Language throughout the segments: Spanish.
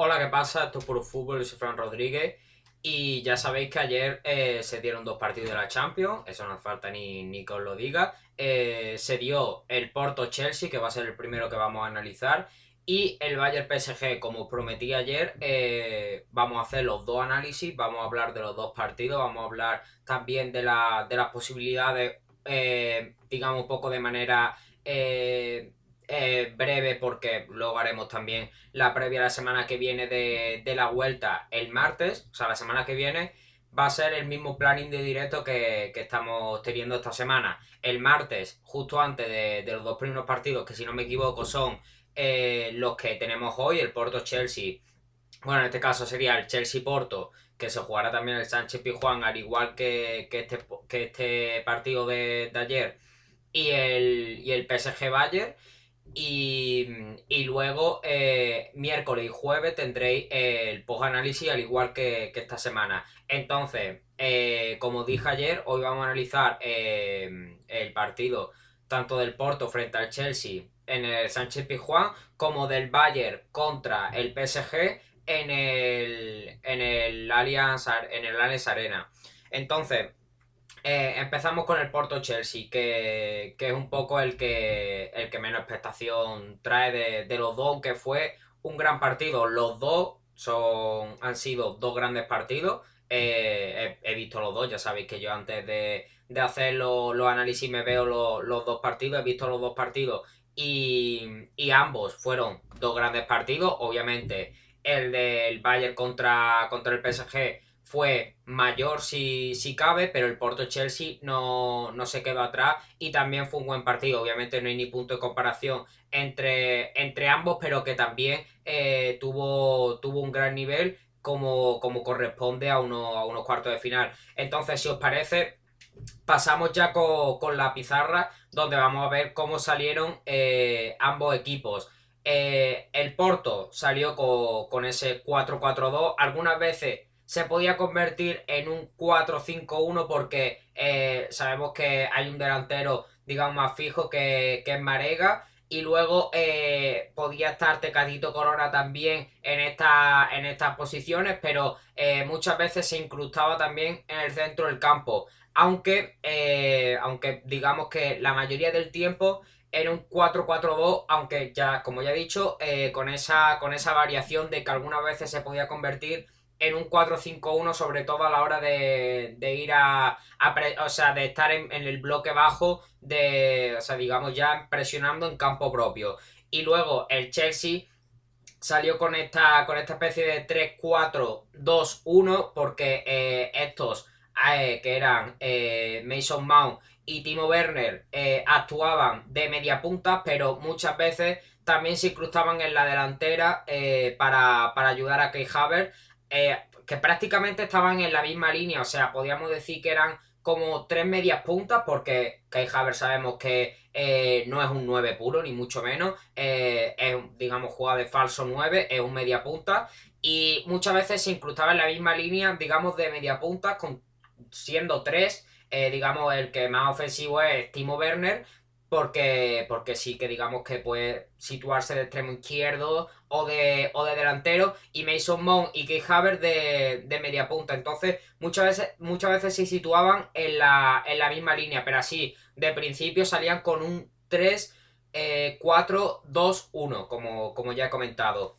Hola, ¿qué pasa? Esto es Puro Fútbol, soy Fran Rodríguez. Y ya sabéis que ayer eh, se dieron dos partidos de la Champions, eso no hace falta ni, ni que os lo diga. Eh, se dio el Porto-Chelsea, que va a ser el primero que vamos a analizar. Y el Bayern PSG, como prometí ayer, eh, vamos a hacer los dos análisis, vamos a hablar de los dos partidos, vamos a hablar también de, la, de las posibilidades, digamos, un poco de manera breve porque luego haremos también la previa la semana que viene de, la vuelta el martes, o sea, la semana que viene va a ser el mismo planning de directo que, estamos teniendo esta semana. El martes, justo antes de, los dos primeros partidos, que si no me equivoco son eh, los que tenemos hoy, el Porto-Chelsea, bueno, en este caso sería el Chelsea-Porto, que se jugará también el Sánchez Pijuán, al igual que, este, que este partido de, ayer, y el, y el PSG-Bayern. Y, luego eh, miércoles y jueves tendréis el post-análisis al igual que, esta semana. Entonces, eh, como dije ayer, hoy vamos a analizar eh, el partido tanto del Porto frente al Chelsea en el Sánchez Pizjuán como del Bayern contra el PSG en el, en el Allianz, en el Allianz Arena. Entonces, eh, empezamos con el Porto Chelsea, que, es un poco el que, el que menos expectación trae de, los dos, que fue un gran partido. Los dos son, han sido dos grandes partidos. Eh, he, visto los dos, ya sabéis que yo antes de, hacer los, análisis me veo los, dos partidos, he visto los dos partidos y, y ambos fueron dos grandes partidos. Obviamente el del Bayern contra, contra el PSG fue mayor si, si cabe, pero el Porto Chelsea no, se quedó atrás y también fue un buen partido. Obviamente no hay ni punto de comparación entre, entre ambos, pero que también eh, tuvo, tuvo un gran nivel como, como corresponde a, uno, a unos cuartos de final. Entonces, si os parece, pasamos ya con, la pizarra donde vamos a ver cómo salieron eh, ambos equipos. Eh, el Porto salió con, con ese 4-4-2. Algunas veces se podía convertir en un 4-5-1 porque eh, sabemos que hay un delantero, digamos, más fijo que, es Marega. Y luego eh, podía estar Tecadito Corona también en, esta, en estas posiciones, pero eh, muchas veces se incrustaba también en el centro del campo. Aunque, aunque digamos que la mayoría del tiempo era un 4-4-2, aunque ya, como ya he dicho, con, esa, con esa variación de que algunas veces se podía convertir en un 4-5-1, sobre todo a la hora de, ir a, sea, de estar en, el bloque bajo, de. O sea, digamos, ya presionando en campo propio. Y luego el Chelsea salió con esta, con esta especie de 3-4-2-1, porque eh, estos, eh, que eran eh, Mason Mount y Timo Werner, actuaban de media punta, pero muchas veces también se incrustaban en la delantera para, para ayudar a Key Havertz eh, que prácticamente estaban en la misma línea, o sea, podríamos decir que eran como tres medias puntas, porque Kai sabemos que eh, no es un 9 puro, ni mucho menos, eh, es, digamos, juega de falso 9, es un media punta, y muchas veces se incrustaba en la misma línea, digamos, de media punta, con, siendo tres, digamos, el que más ofensivo es Timo Werner, porque, porque sí que digamos que puede situarse de extremo izquierdo o de, o de delantero y Mason Mount y Keith Havertz de, de, media punta. Entonces muchas veces, muchas veces se situaban en la, en la misma línea, pero así de principio salían con un 3, 4, 2, 1, como, como ya he comentado.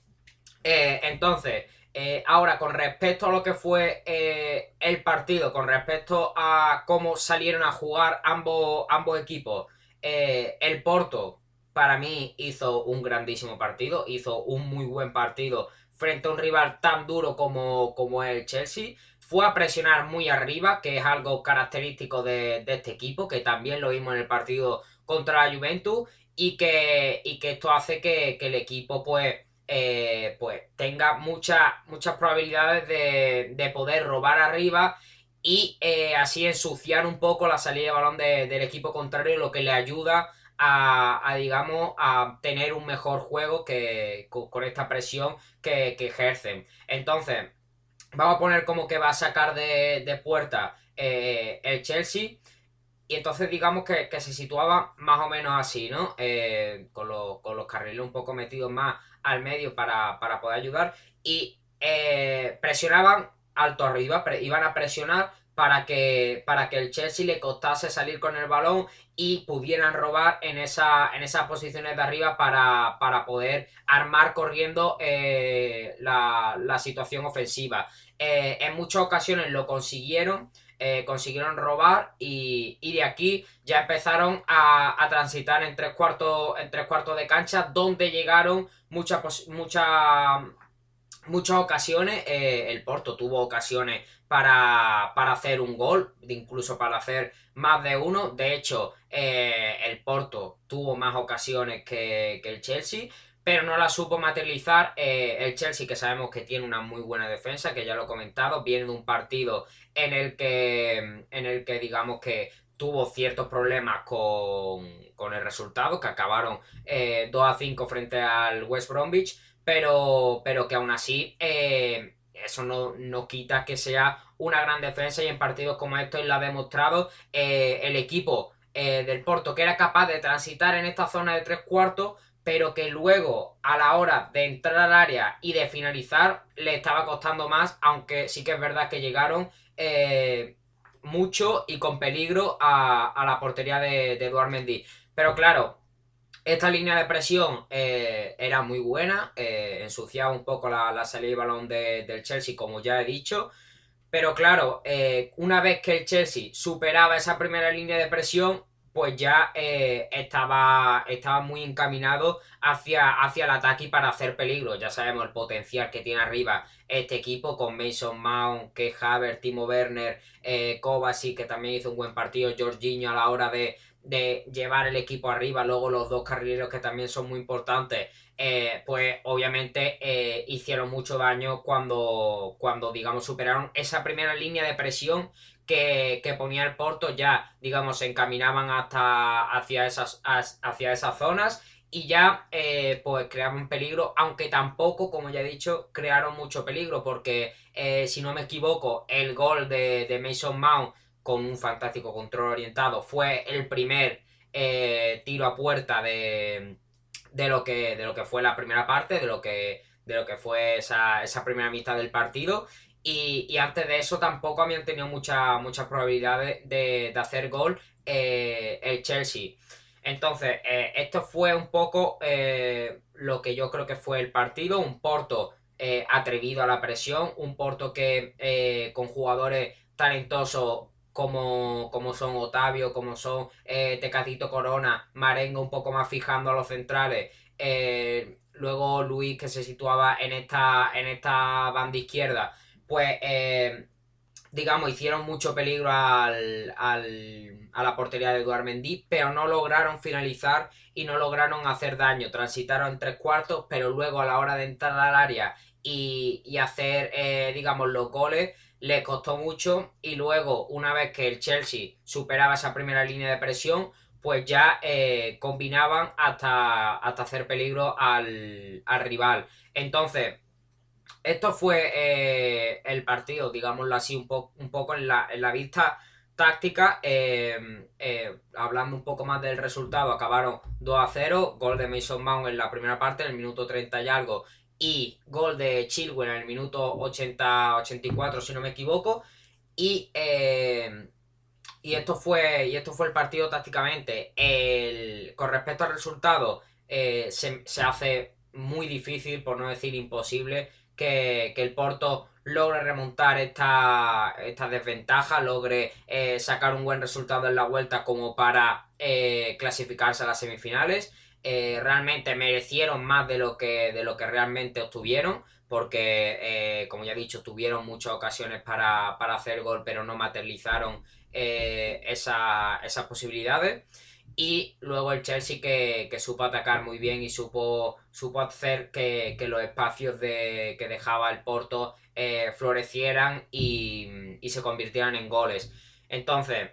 Eh, entonces, eh, ahora con respecto a lo que fue eh, el partido, con respecto a cómo salieron a jugar ambos, ambos equipos, eh, el Porto, para mí, hizo un grandísimo partido, hizo un muy buen partido frente a un rival tan duro como, como el Chelsea. Fue a presionar muy arriba, que es algo característico de, este equipo, que también lo vimos en el partido contra la Juventus, y que, y que esto hace que, el equipo pues, eh, pues tenga muchas muchas probabilidades de, de poder robar arriba y eh, así ensuciar un poco la salida de balón del equipo contrario, lo que le ayuda a, digamos, a tener un mejor juego que con, esta presión que, ejercen. Entonces, vamos a poner como que va a sacar de, puerta eh, el Chelsea. Y entonces digamos que, se situaba más o menos así, ¿no? Eh, con, los, con los carriles un poco metidos más al medio para, para poder ayudar y presionaban alto arriba, iban a presionar para que, para que el Chelsea le costase salir con el balón y pudieran robar en, esa, en esas posiciones de arriba para, para poder armar corriendo eh, la, situación ofensiva. Eh, en muchas ocasiones lo consiguieron. Eh, consiguieron robar y, y, de aquí ya empezaron a, a, transitar en tres cuartos en tres cuartos de cancha donde llegaron muchas muchas muchas ocasiones el Porto tuvo ocasiones para, hacer un gol, incluso para hacer más de uno. De hecho, eh, el Porto tuvo más ocasiones que, el Chelsea, pero no la supo materializar. Eh, el Chelsea, que sabemos que tiene una muy buena defensa, que ya lo he comentado, viene de un partido en el que, en el que digamos que tuvo ciertos problemas con, el resultado, que acabaron 2 eh, a 5 frente al West Bromwich, pero, pero que aún así eso no, quita que sea una gran defensa y en partidos como estos lo ha demostrado eh, el equipo eh, del Porto que era capaz de transitar en esta zona de tres cuartos pero que luego a la hora de entrar al área y de finalizar le estaba costando más aunque sí que es verdad que llegaron eh, mucho y con peligro a, la portería de, de Eduard Mendy. Pero claro esta línea de presión eh, era muy buena, eh, ensuciaba un poco la, salida y balón del Chelsea, como ya he dicho. Pero claro, eh, una vez que el Chelsea superaba esa primera línea de presión, pues ya estaba, estaba muy encaminado hacia, hacia el ataque y para hacer peligro. Ya sabemos el potencial que tiene arriba este equipo con Mason Mount, que Haver, Timo Werner, Kovacic, que también hizo un buen partido, Jorginho a la hora de, de llevar el equipo arriba, luego los dos carrileros que también son muy importantes, eh, pues obviamente eh, hicieron mucho daño cuando, cuando, digamos, superaron esa primera línea de presión que, ponía el Porto, ya, digamos, se encaminaban hasta hacia esas, hacia esas zonas y ya eh, pues creaban peligro, aunque tampoco, como ya he dicho, crearon mucho peligro, porque si no me equivoco, el gol de, de Mason Mount con un fantástico control orientado. Fue el primer eh, tiro a puerta de, de, lo que, de lo que fue la primera parte, de lo que, de lo que fue esa, primera mitad del partido. Y, antes de eso tampoco habían tenido muchas mucha probabilidades de, hacer gol eh, el Chelsea. Entonces, eh, esto fue un poco lo que yo creo que fue el partido. Un Porto atrevido a la presión, un Porto que con jugadores talentosos como, como son Otavio, como son eh, Tecatito Corona, Marengo un poco más fijando a los centrales, eh, luego Luis que se situaba en esta, en esta banda izquierda, pues eh, digamos hicieron mucho peligro al, al, a la portería de Eduard Mendy, pero no lograron finalizar y no lograron hacer daño, transitaron tres cuartos, pero luego a la hora de entrar al área y, y hacer, digamos, los goles, le costó mucho y luego una vez que el Chelsea superaba esa primera línea de presión pues ya eh, combinaban hasta, hasta hacer peligro al, rival. Entonces esto fue eh, el partido digámoslo así un, un poco en la, en la vista táctica. Eh, hablando un poco más del resultado acabaron 2 a 0 gol de Mason Mount en la primera parte en el minuto 30 y algo y gol de Chilwell en el minuto 80-84, si no me equivoco. Y, eh, y, esto fue, y esto fue el partido tácticamente. El, con respecto al resultado, eh, se, hace muy difícil, por no decir imposible, que, el Porto logre remontar esta, esta desventaja, logre eh, sacar un buen resultado en la vuelta como para clasificarse a las semifinales. Eh, realmente merecieron más de lo que, de lo que realmente obtuvieron, porque, eh, como ya he dicho, tuvieron muchas ocasiones para, hacer gol, pero no materializaron eh, esas posibilidades. Y luego el Chelsea que, supo atacar muy bien y supo, supo hacer que, los espacios de, que dejaba el Porto florecieran y, y se convirtieran en goles. Entonces,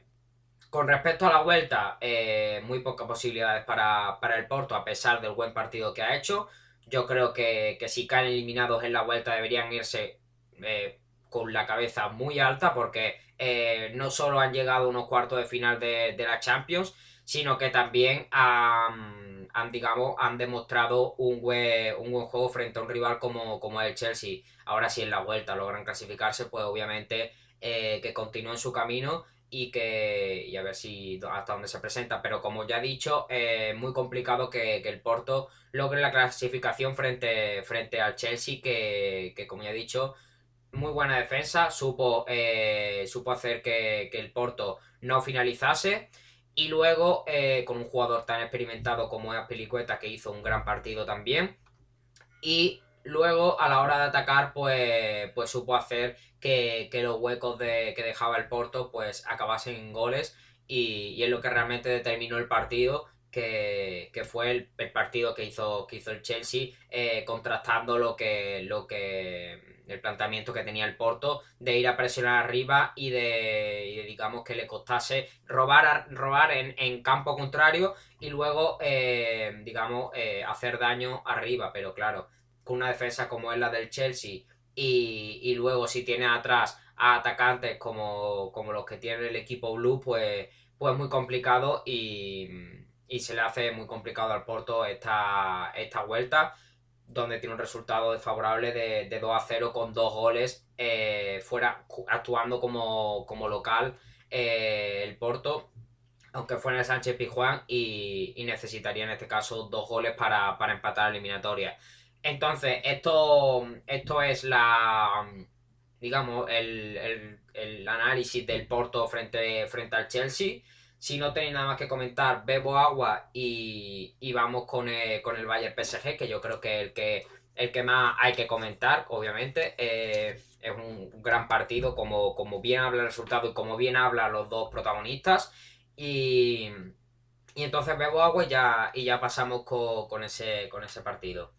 con respecto a la vuelta, eh, muy pocas posibilidades para, el Porto, a pesar del buen partido que ha hecho. Yo creo que, si caen eliminados en la vuelta deberían irse eh, con la cabeza muy alta, porque eh, no solo han llegado a unos cuartos de final de, la Champions, sino que también han, digamos, han demostrado un buen, un buen juego frente a un rival como, como el Chelsea. Ahora si en la vuelta logran clasificarse, pues obviamente que continúen su camino y que y a ver si hasta dónde se presenta. Pero como ya he dicho, es muy complicado que, el Porto logre la clasificación frente, frente al Chelsea, que, como ya he dicho, muy buena defensa, supo, eh, supo hacer que, el Porto no finalizase. Y luego, eh, con un jugador tan experimentado como es Pelicueta, que hizo un gran partido también. Y luego, a la hora de atacar, pues, pues supo hacer que, los huecos de, que dejaba el Porto pues acabasen en goles. Y, es lo que realmente determinó el partido que, fue el, partido que hizo, que hizo el Chelsea eh, contrastando lo que, lo que el planteamiento que tenía el Porto de ir a presionar arriba y de, digamos que le costase robar, robar en, campo contrario y luego eh, digamos eh, hacer daño arriba. Pero claro con una defensa como es la del Chelsea y, luego si tiene atrás a atacantes como, los que tiene el equipo Blue, pues, pues muy complicado y, se le hace muy complicado al Porto esta, esta vuelta, donde tiene un resultado desfavorable de, de 2 a 0 con dos goles eh, fuera actuando como, local eh, el Porto aunque fue en el Sánchez Pijuán y, y, necesitaría en este caso dos goles para, para empatar la eliminatoria. Entonces, esto, esto es la, digamos, el, análisis del Porto frente, frente al Chelsea. Si no tenéis nada más que comentar, bebo agua y, vamos con el, con el Bayern PSG, que yo creo que el que, el que más hay que comentar, obviamente. Eh, es un gran partido, como, como bien habla el resultado y como bien habla los dos protagonistas. Y, entonces bebo agua y ya, y ya pasamos con, ese, con ese partido.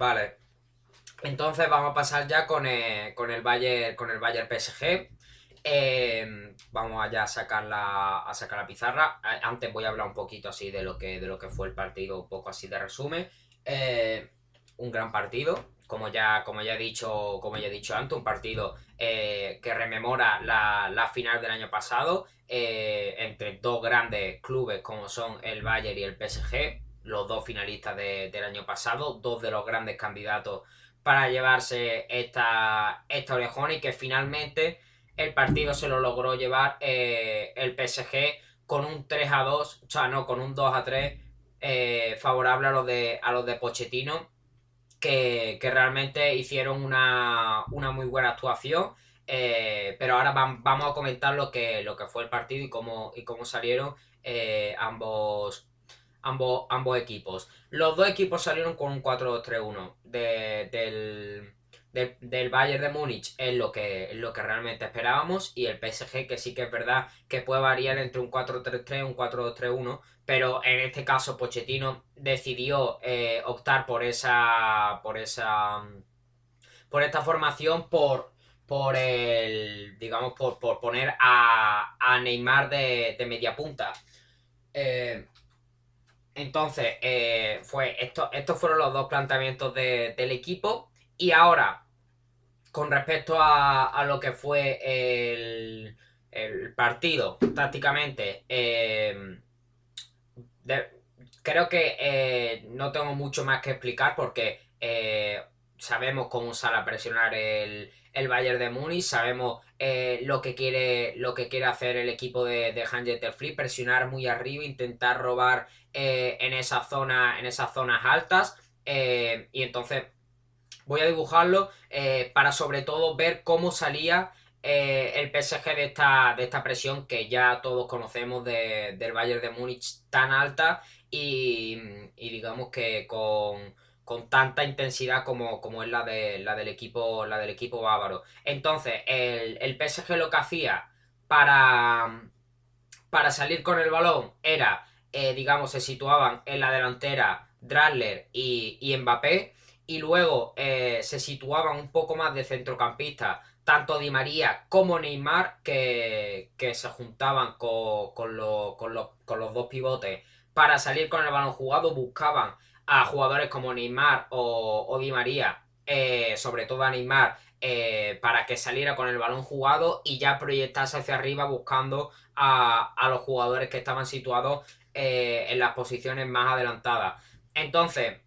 Vale. Entonces vamos a pasar ya con el, con el Bayern, con el Bayern PSG. Eh, vamos allá a sacar la, a sacar la pizarra. Eh, antes voy a hablar un poquito así de lo que, de lo que fue el partido, un poco así de resumen. Eh, un gran partido, como ya, como ya he dicho, como ya he dicho antes, un partido que rememora la, la, final del año pasado entre dos grandes clubes como son el Bayern y el PSG los dos finalistas del año pasado, dos de los grandes candidatos para llevarse esta, esta orejona y que finalmente el partido se lo logró llevar eh, el PSG con un 3 a 2, o sea, no, con un 2 a 3 eh, favorable a los de, a los de Pochettino, que, realmente hicieron una, muy buena actuación. Eh, pero ahora vamos a comentar lo que, lo que fue el partido y cómo, y cómo salieron ambos, ambos, ambos equipos. Los dos equipos salieron con un 4-2-3-1 del, del, Bayern de Múnich es lo, que, es lo que realmente esperábamos y el PSG que sí que es verdad que puede variar entre un 4-3-3 y un 4-2-3-1 pero en este caso Pochettino decidió eh, optar por esa por esa por esta formación por por el digamos por, poner a, a Neymar de, de media punta eh, entonces, eh, fue esto, estos fueron los dos planteamientos del equipo. Y ahora, con respecto a, lo que fue el, partido, tácticamente, eh, creo que eh, no tengo mucho más que explicar porque sabemos cómo sale a presionar el, el Bayern de Múnich, sabemos lo, que quiere, lo que quiere hacer el equipo de, de Hans presionar muy arriba, intentar robar eh, en, esa zona, en esas zonas altas. Eh, y entonces voy a dibujarlo eh, para sobre todo ver cómo salía el PSG de esta, de esta presión que ya todos conocemos del Bayern de Múnich tan alta y, digamos que con, tanta intensidad como, como es la, de, la, del equipo, la del equipo bávaro. Entonces, el, el PSG lo que hacía para, para salir con el balón era digamos, se situaban en la delantera Drasler y, y Mbappé, y luego se situaban un poco más de centrocampista tanto Di María como Neymar que, se juntaban con, los, dos pivotes para salir con el balón jugado, buscaban a jugadores como Neymar o, Di María, eh, sobre todo a Neymar, eh, para que saliera con el balón jugado y ya proyectarse hacia arriba buscando a, los jugadores que estaban situados eh, en las posiciones más adelantadas. Entonces,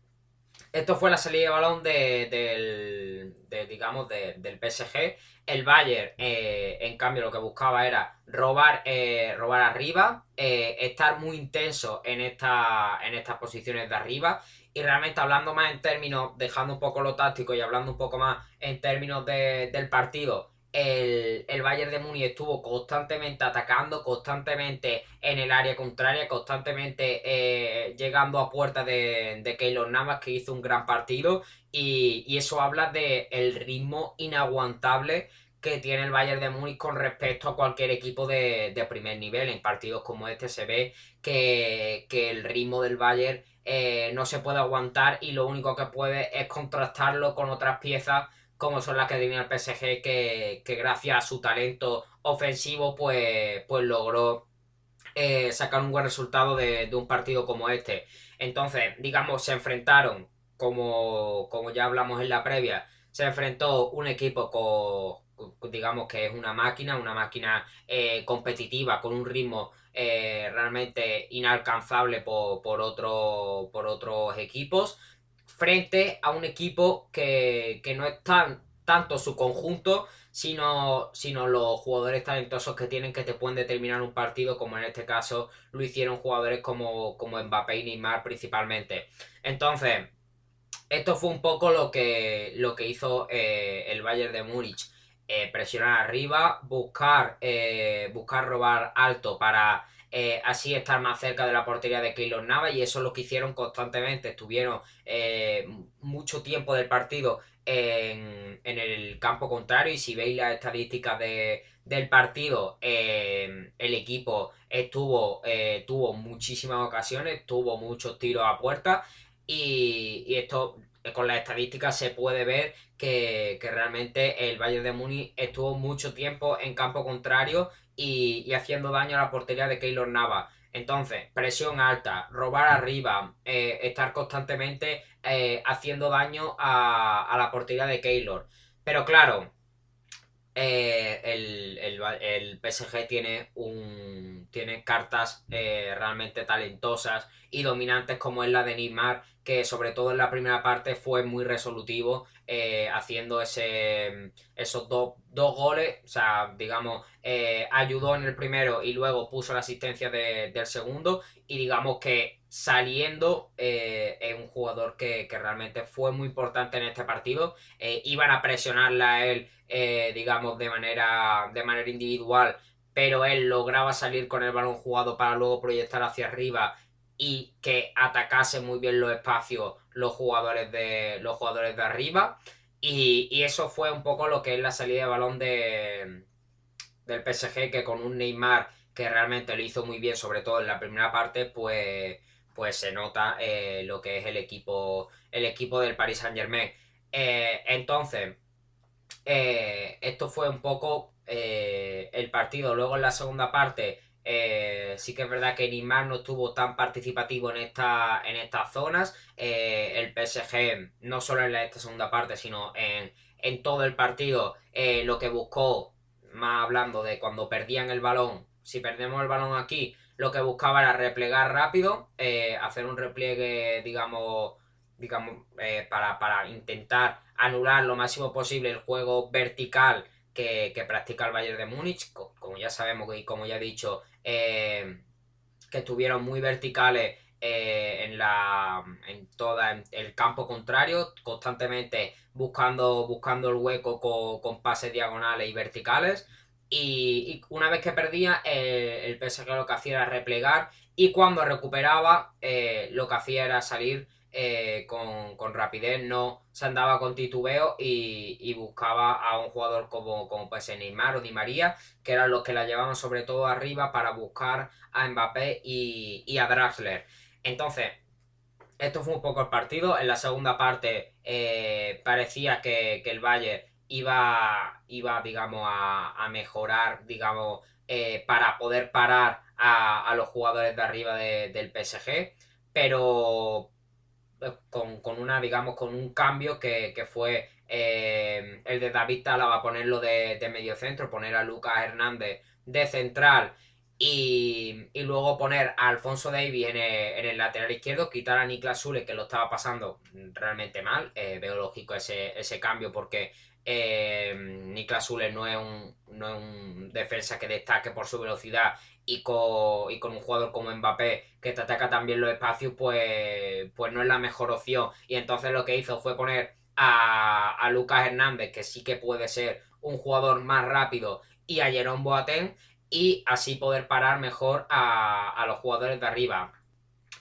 esto fue la salida de balón del, digamos, del PSG. El Bayern, eh, en cambio, lo que buscaba era robar, eh, robar arriba, estar muy intenso en estas posiciones de arriba. Y realmente hablando más en términos, dejando un poco lo táctico y hablando un poco más en términos del partido, el, el, Bayern de Múnich estuvo constantemente atacando, constantemente en el área contraria, constantemente eh, llegando a puerta de, de Keylor Navas, que hizo un gran partido, y, eso habla del el ritmo inaguantable que tiene el Bayern de Múnich con respecto a cualquier equipo de, primer nivel. En partidos como este se ve que, el ritmo del Bayern eh, no se puede aguantar y lo único que puede es contrastarlo con otras piezas como son las que tenía el PSG, que, gracias a su talento ofensivo, pues, pues logró eh, sacar un buen resultado de, un partido como este. Entonces, digamos, se enfrentaron, como, como ya hablamos en la previa, se enfrentó un equipo con, digamos que es una máquina, una máquina eh, competitiva con un ritmo eh, realmente inalcanzable por, por, por otros equipos frente a un equipo que, no es tan, tanto su conjunto, sino, sino los jugadores talentosos que tienen que te pueden determinar un partido, como en este caso lo hicieron jugadores como, como Mbappé y Neymar principalmente. Entonces, esto fue un poco lo que, lo que hizo eh, el Bayern de Múnich. Eh, presionar arriba, buscar, eh, buscar robar alto para eh, así estar más cerca de la portería de Keylor Nava y eso es lo que hicieron constantemente. Estuvieron eh, mucho tiempo del partido en, el campo contrario y si veis las estadísticas del partido, eh, el equipo estuvo, tuvo muchísimas ocasiones, tuvo muchos tiros a puerta y, esto con las estadísticas se puede ver que, que, realmente el Bayern de Múnich estuvo mucho tiempo en campo contrario y, haciendo daño a la portería de Keylor Nava. Entonces, presión alta, robar arriba, eh, estar constantemente eh, haciendo daño a, la portería de Keylor. Pero claro, eh, el, PSG tiene, un, tiene cartas realmente talentosas y dominantes como es la de Neymar, que sobre todo en la primera parte fue muy resolutivo, haciendo ese, esos dos goles, o sea, digamos, eh, ayudó en el primero y luego puso la asistencia del segundo y digamos que saliendo eh, es un jugador que, realmente fue muy importante en este partido eh, iban a presionarla a él digamos de manera de manera individual pero él lograba salir con el balón jugado para luego proyectar hacia arriba y que atacase muy bien los espacios los jugadores de los jugadores de arriba y, y eso fue un poco lo que es la salida de balón de, del PSG que con un Neymar que realmente lo hizo muy bien, sobre todo en la primera parte, pues, pues se nota eh, lo que es el equipo, el equipo del Paris Saint Germain. Eh, entonces, eh, esto fue un poco el partido. Luego en la segunda parte, sí que es verdad que Neymar no estuvo tan participativo en, esta, en estas zonas. el PSG, no solo en esta segunda parte, sino en, en todo el partido, lo que buscó más hablando de cuando perdían el balón, si perdemos el balón aquí, lo que buscaba era replegar rápido, eh, hacer un repliegue, digamos, eh, para, intentar anular lo máximo posible el juego vertical que, practica el Bayern de Múnich, como ya sabemos y como ya he dicho, eh, que estuvieron muy verticales en la en todo el campo contrario constantemente buscando, buscando el hueco con, pases diagonales y verticales. Y, una vez que perdía, eh, el PSG lo que hacía era replegar. Y cuando recuperaba, eh, lo que hacía era salir eh, con, rapidez, no se andaba con titubeo y, buscaba a un jugador como, como pues Neymar o Di María, que eran los que la llevaban sobre todo arriba para buscar a Mbappé y, a Draxler. Entonces, esto fue un poco el partido. En la segunda parte eh, parecía que, el Bayern iba, iba digamos, a, mejorar, digamos, eh, para poder parar a, los jugadores de arriba del PSG, pero eh, con, una, digamos, con un cambio que, fue eh, el de David Talaba ponerlo de, de medio centro, poner a Lucas Hernández de central y, luego poner a Alfonso Davis en el, lateral izquierdo, quitar a Niklas Zule que lo estaba pasando realmente mal. Eh, veo lógico ese, ese cambio porque eh, Niklas Zule no es, un, no es un defensa que destaque por su velocidad y con, y con un jugador como Mbappé que te ataca también los espacios, pues, pues no es la mejor opción. Y entonces lo que hizo fue poner a, a Lucas Hernández, que sí que puede ser un jugador más rápido, y a Jerome Boateng, y así poder parar mejor a, los jugadores de arriba.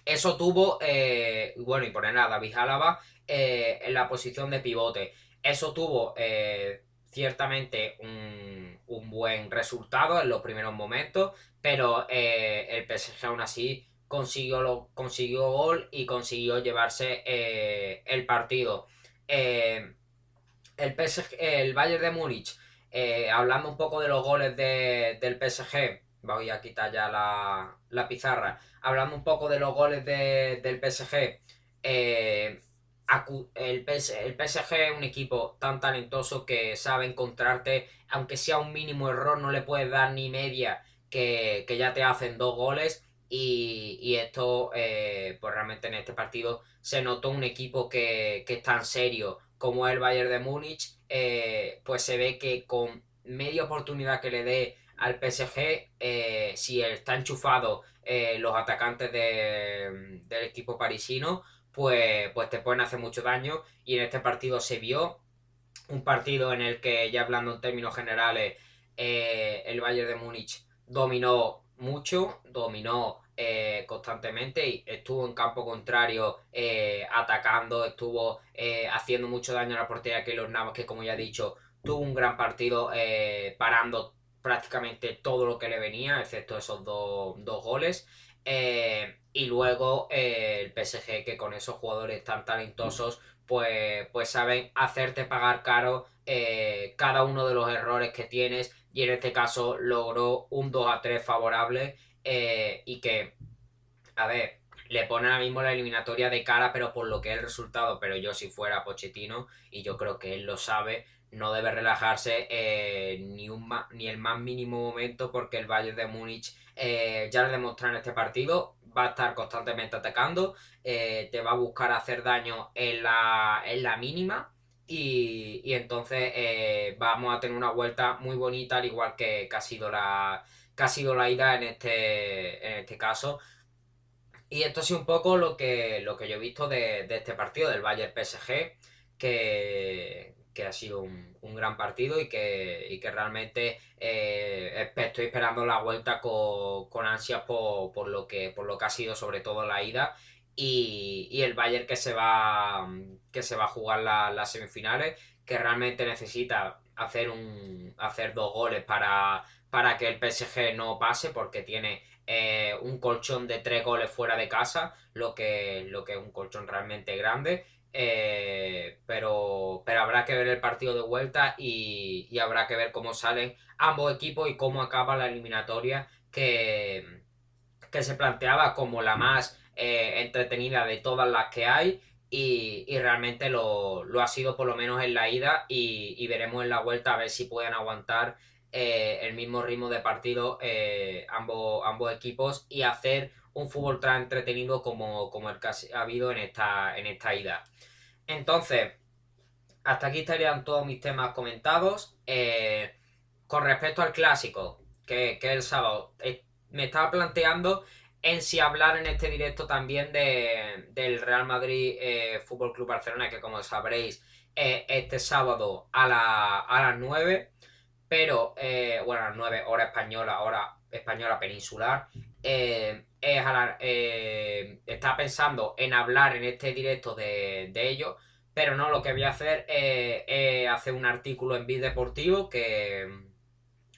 Eso tuvo, eh, bueno, y poner a David Álava eh, en la posición de pivote. Eso tuvo eh, ciertamente un, un, buen resultado en los primeros momentos, pero eh, el PSG aún así consiguió, lo, consiguió gol y consiguió llevarse eh, el partido. el, PSG, el Bayern de Múnich, hablando un poco de los goles del PSG, voy a quitar ya la, pizarra, hablando un poco de los goles del PSG, el, PSG es un equipo tan talentoso que sabe encontrarte, aunque sea un mínimo error, no le puedes dar ni media que, ya te hacen dos goles. Y, esto, eh, pues realmente en este partido se notó un equipo que, es tan serio como el Bayern de Múnich, eh, pues se ve que con media oportunidad que le dé al PSG, eh, si está enchufado los atacantes del equipo parisino, pues, pues te pueden hacer mucho daño. Y en este partido se vio un partido en el que, ya hablando en términos generales, eh, el Bayern de Múnich dominó mucho, dominó eh, constantemente y estuvo en campo contrario eh, atacando, estuvo haciendo mucho daño a la portería que los Navas, que como ya he dicho, tuvo un gran partido parando prácticamente todo lo que le venía, excepto esos dos goles. Eh, y luego eh, el PSG que con esos jugadores tan talentosos pues, pues saben hacerte pagar caro eh, cada uno de los errores que tienes. Y en este caso logró un 2 a 3 favorable y que, a ver, le pone ahora mismo la eliminatoria de cara pero por lo que es el resultado, pero yo si fuera Pochettino y yo creo que él lo sabe, no debe relajarse ni, un, ni el más mínimo momento porque el Bayern de Múnich eh, ya lo demostró en este partido, va a estar constantemente atacando, eh, te va a buscar hacer daño en la, en la mínima y, entonces eh, vamos a tener una vuelta muy bonita al igual que, ha sido la, la ida en este, en este caso. Y esto es un poco lo que, lo que yo he visto de, de este partido del Bayern PSG, que, que ha sido un, gran partido y que, que realmente eh, estoy esperando la vuelta con, ansias por, lo que, por lo que ha sido sobre todo la ida y, el Bayern que se va, que se va a jugar las semifinales, que realmente necesita hacer, un, hacer dos goles para, para que el PSG no pase porque tiene eh, un colchón de tres goles fuera de casa, lo que, lo que es un colchón realmente grande eh, pero, pero habrá que ver el partido de vuelta y, habrá que ver cómo salen ambos equipos y cómo acaba la eliminatoria que, que se planteaba como la más eh, entretenida de todas las que hay y, realmente lo, ha sido por lo menos en la ida y, veremos en la vuelta a ver si pueden aguantar eh, el mismo ritmo de partido ambos, ambos equipos y hacer un fútbol tan entretenido como, como el que ha habido en esta, en esta ida. Entonces, hasta aquí estarían todos mis temas comentados. Eh, con respecto al clásico, que, es el sábado, eh, me estaba planteando en si hablar en este directo también de, del Real Madrid eh, Fútbol Club Barcelona, que como sabréis, este sábado a, la, a las 9, pero bueno, a las 9 hora española, hora española peninsular. eh, es eh, está pensando en hablar en este directo de, de ello, pero no, lo que voy a hacer es hacer un artículo en Bit Deportivo que,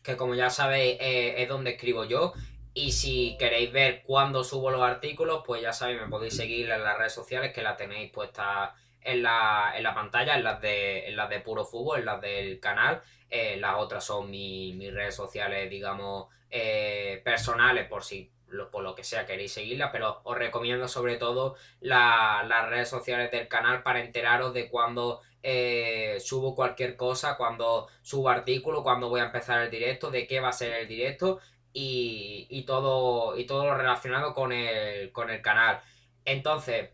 que como ya sabéis es donde escribo yo y si queréis ver cuándo subo los artículos, pues ya sabéis, me podéis seguir en las redes sociales que la tenéis puesta en la, en la pantalla, en las, de, en las de Puro Fútbol, en las del canal. Eh, las otras son mis redes sociales, digamos, eh, personales, por si por lo que sea queréis seguirlas, pero os recomiendo sobre todo las redes sociales del canal para enteraros de cuando eh, subo cualquier cosa, cuando subo artículo, cuando voy a empezar el directo, de qué va a ser el directo y, todo, y todo lo relacionado con el, con el canal. Entonces,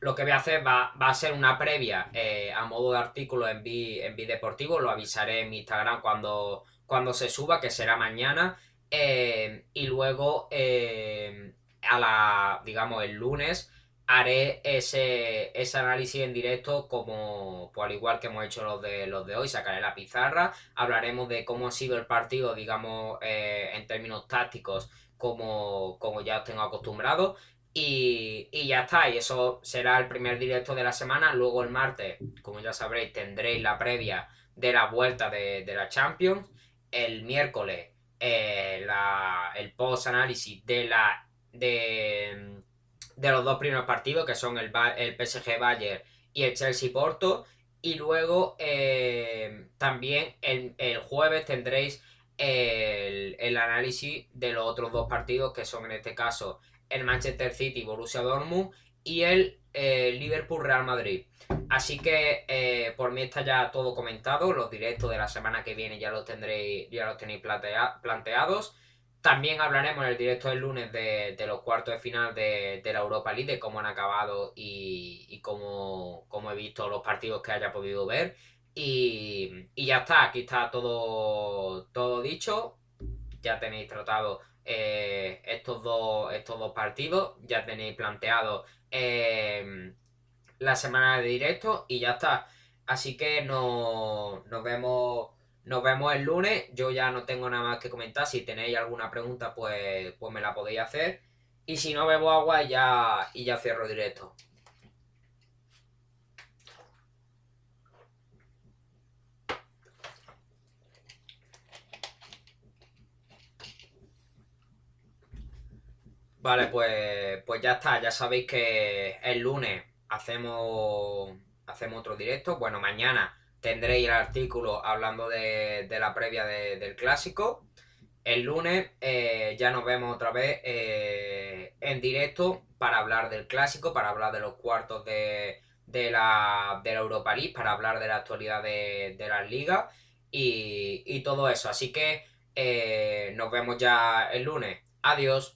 lo que voy a hacer va, a ser una previa eh, a modo de artículo en B en lo avisaré en mi Instagram cuando, cuando se suba, que será mañana. Eh, y luego, eh, a la, digamos, el lunes, haré ese, ese análisis en directo como pues, al igual que hemos hecho los de los de hoy, sacaré la pizarra, hablaremos de cómo ha sido el partido, digamos, eh, en términos tácticos, como, como ya os tengo acostumbrado. Y, y, ya está, y eso será el primer directo de la semana. Luego el martes, como ya sabréis, tendréis la previa de la vuelta de, de la Champions. El miércoles, eh, el post análisis de la de de los dos primeros partidos, que son el, el PSG Bayern y el Chelsea Porto. Y luego eh, también el, jueves tendréis el, análisis de los otros dos partidos, que son en este caso el Manchester City Borussia Dortmund y el eh, Liverpool Real Madrid. Así que eh, por mí está ya todo comentado. Los directos de la semana que viene ya los tendréis, ya los tenéis planteados. También hablaremos en el directo del lunes de, los cuartos de final de, la Europa League, de cómo han acabado y, cómo, he visto los partidos que haya podido ver. Y, ya está, aquí está todo, todo dicho. Ya tenéis tratado eh, estos, dos, estos dos partidos, ya tenéis planteado eh, la semana de directo y ya está. Así que nos vemos nos vemos el lunes. Yo ya no tengo nada más que comentar. Si tenéis alguna pregunta, pues, pues me la podéis hacer. Y si no, bebo agua ya, y ya cierro directo. Vale, pues, pues ya está. Ya sabéis que el lunes hacemos, hacemos otro directo. Bueno, mañana tendréis el artículo hablando de, la previa del clásico. El lunes eh, ya nos vemos otra vez eh, en directo para hablar del clásico, para hablar de los cuartos de, la, Europa League, para hablar de la actualidad de, las ligas y, todo eso. Así que eh, nos vemos ya el lunes. Adiós.